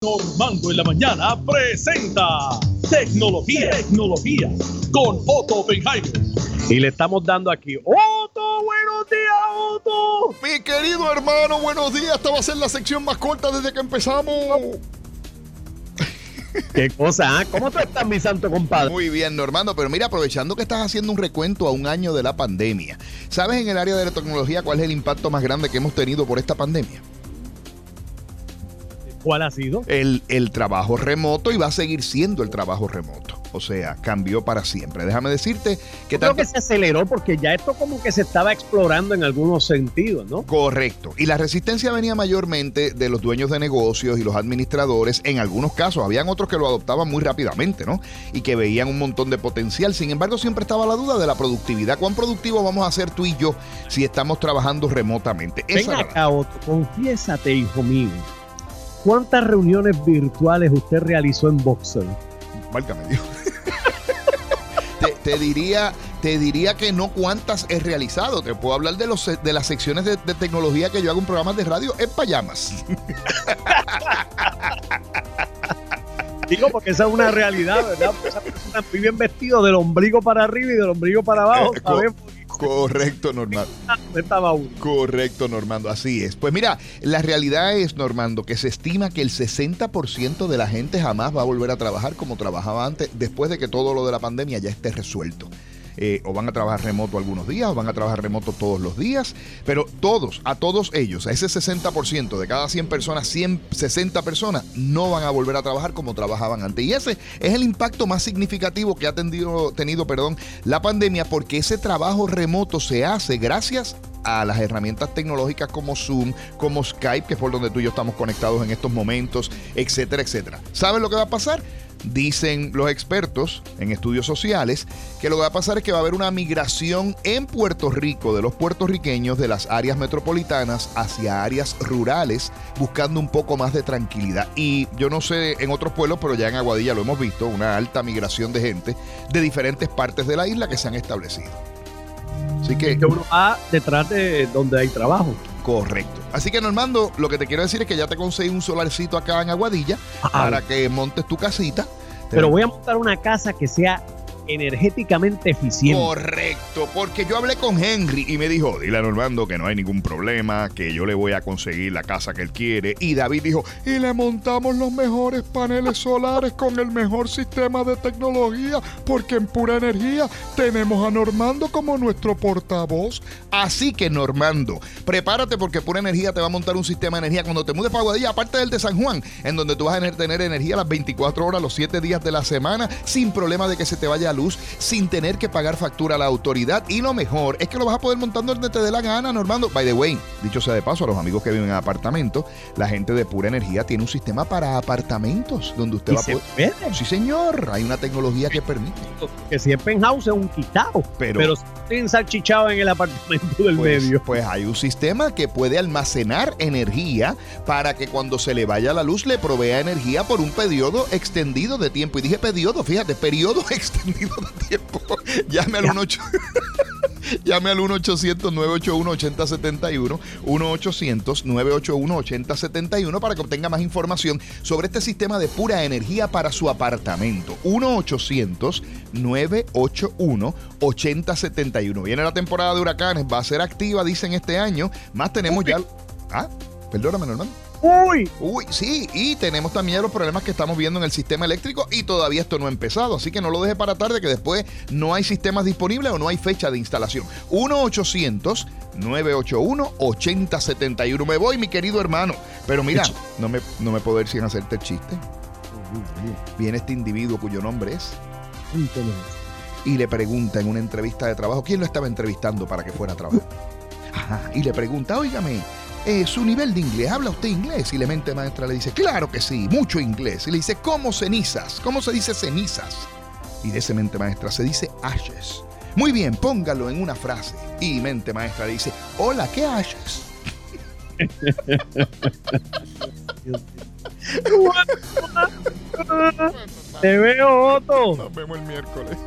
Normando en la mañana presenta Tecnología, Tecnología con Otto Oppenheimer. Y le estamos dando aquí, Otto, buenos días, Otto. Mi querido hermano, buenos días. Esta va a ser la sección más corta desde que empezamos. Qué cosa, ¿eh? ¿cómo tú estás, mi santo compadre? Muy bien, Normando, pero mira, aprovechando que estás haciendo un recuento a un año de la pandemia, ¿sabes en el área de la tecnología cuál es el impacto más grande que hemos tenido por esta pandemia? ¿Cuál ha sido? El, el trabajo remoto y va a seguir siendo el trabajo remoto. O sea, cambió para siempre. Déjame decirte que... creo que se aceleró porque ya esto como que se estaba explorando en algunos sentidos, ¿no? Correcto. Y la resistencia venía mayormente de los dueños de negocios y los administradores. En algunos casos, habían otros que lo adoptaban muy rápidamente, ¿no? Y que veían un montón de potencial. Sin embargo, siempre estaba la duda de la productividad. ¿Cuán productivo vamos a ser tú y yo si estamos trabajando remotamente? Venga acá, Otto, confiésate, hijo mío. ¿Cuántas reuniones virtuales usted realizó en Boxer? Válgame Dios. te, diría, te diría que no cuántas he realizado. Te puedo hablar de, los, de las secciones de, tecnología que yo hago en programas de radio en payamas. Digo, porque esa es una realidad, ¿verdad? Esa persona muy bien vestido del ombligo para arriba y del ombligo para abajo. Eh, Correcto, Normando. Correcto, Normando, así es. Pues mira, la realidad es, Normando, que se estima que el 60% de la gente jamás va a volver a trabajar como trabajaba antes, después de que todo lo de la pandemia ya esté resuelto. Eh, o van a trabajar remoto algunos días, o van a trabajar remoto todos los días, pero todos, a todos ellos, a ese 60% de cada 100 personas, 100, 60 personas no van a volver a trabajar como trabajaban antes. Y ese es el impacto más significativo que ha tenido, tenido perdón, la pandemia, porque ese trabajo remoto se hace gracias a las herramientas tecnológicas como Zoom, como Skype, que es por donde tú y yo estamos conectados en estos momentos, etcétera, etcétera. ¿Sabes lo que va a pasar? Dicen los expertos en estudios sociales que lo que va a pasar es que va a haber una migración en Puerto Rico de los puertorriqueños de las áreas metropolitanas hacia áreas rurales buscando un poco más de tranquilidad. Y yo no sé en otros pueblos, pero ya en Aguadilla lo hemos visto, una alta migración de gente de diferentes partes de la isla que se han establecido. Así que, uno va detrás de donde hay trabajo. Correcto. Así que Normando, lo que te quiero decir es que ya te conseguí un solarcito acá en Aguadilla para que montes tu casita. Pero voy a montar una casa que sea energéticamente eficiente. Correcto, porque yo hablé con Henry y me dijo, dile a Normando que no hay ningún problema, que yo le voy a conseguir la casa que él quiere. Y David dijo, y le montamos los mejores paneles solares con el mejor sistema de tecnología, porque en pura energía tenemos a Normando como nuestro portavoz. Así que Normando, prepárate porque pura energía te va a montar un sistema de energía cuando te mudes para Guadilla, aparte del de San Juan, en donde tú vas a tener energía las 24 horas, los 7 días de la semana, sin problema de que se te vaya a luz sin tener que pagar factura a la autoridad. Y lo mejor es que lo vas a poder montar donde te dé la gana, Normando. By the way, dicho sea de paso, a los amigos que viven en apartamentos, la gente de Pura Energía tiene un sistema para apartamentos donde usted va a poder. Sí, señor. Hay una tecnología que permite. Que si es penthouse es un quitado. Pero, pero si ensalchichado en el apartamento del pues, medio. Pues hay un sistema que puede almacenar energía para que cuando se le vaya la luz le provea energía por un periodo extendido de tiempo. Y dije periodo, fíjate, periodo extendido tiempo. Llame al 1 Llame al 1-800-981-8071, 1-800-981-8071 para que obtenga más información sobre este sistema de pura energía para su apartamento. 1-800-981-8071. Viene la temporada de huracanes, va a ser activa, dicen este año. Más tenemos ya... Ah, perdóname, hermano. Uy. Uy, sí, y tenemos también los problemas que estamos viendo en el sistema eléctrico y todavía esto no ha empezado, así que no lo deje para tarde que después no hay sistemas disponibles o no hay fecha de instalación. 1-800-981-8071. Me voy, mi querido hermano. Pero mira, no me, no me puedo ir sin hacerte el chiste. Viene este individuo cuyo nombre es... Y le pregunta en una entrevista de trabajo, ¿quién lo estaba entrevistando para que fuera a trabajar? y le pregunta, óigame, eh, su nivel de inglés. ¿Habla usted inglés? Y la mente maestra le dice, claro que sí, mucho inglés. Y le dice, ¿cómo cenizas? ¿Cómo se dice cenizas? Y de ese mente maestra se dice ashes. Muy bien, póngalo en una frase. Y mente maestra le dice, hola, ¿qué ashes? Te veo, Otto. Nos vemos el miércoles.